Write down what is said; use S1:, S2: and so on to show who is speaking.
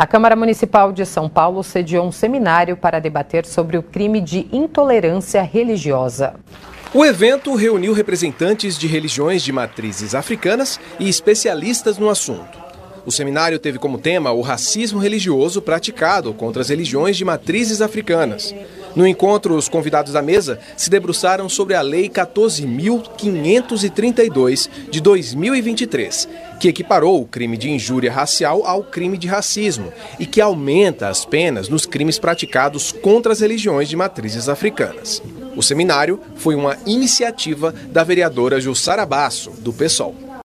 S1: A Câmara Municipal de São Paulo sediou um seminário para debater sobre o crime de intolerância religiosa.
S2: O evento reuniu representantes de religiões de matrizes africanas e especialistas no assunto. O seminário teve como tema o racismo religioso praticado contra as religiões de matrizes africanas. No encontro, os convidados da mesa se debruçaram sobre a Lei 14.532 de 2023, que equiparou o crime de injúria racial ao crime de racismo e que aumenta as penas nos crimes praticados contra as religiões de matrizes africanas. O seminário foi uma iniciativa da vereadora Jussara Basso, do PSOL.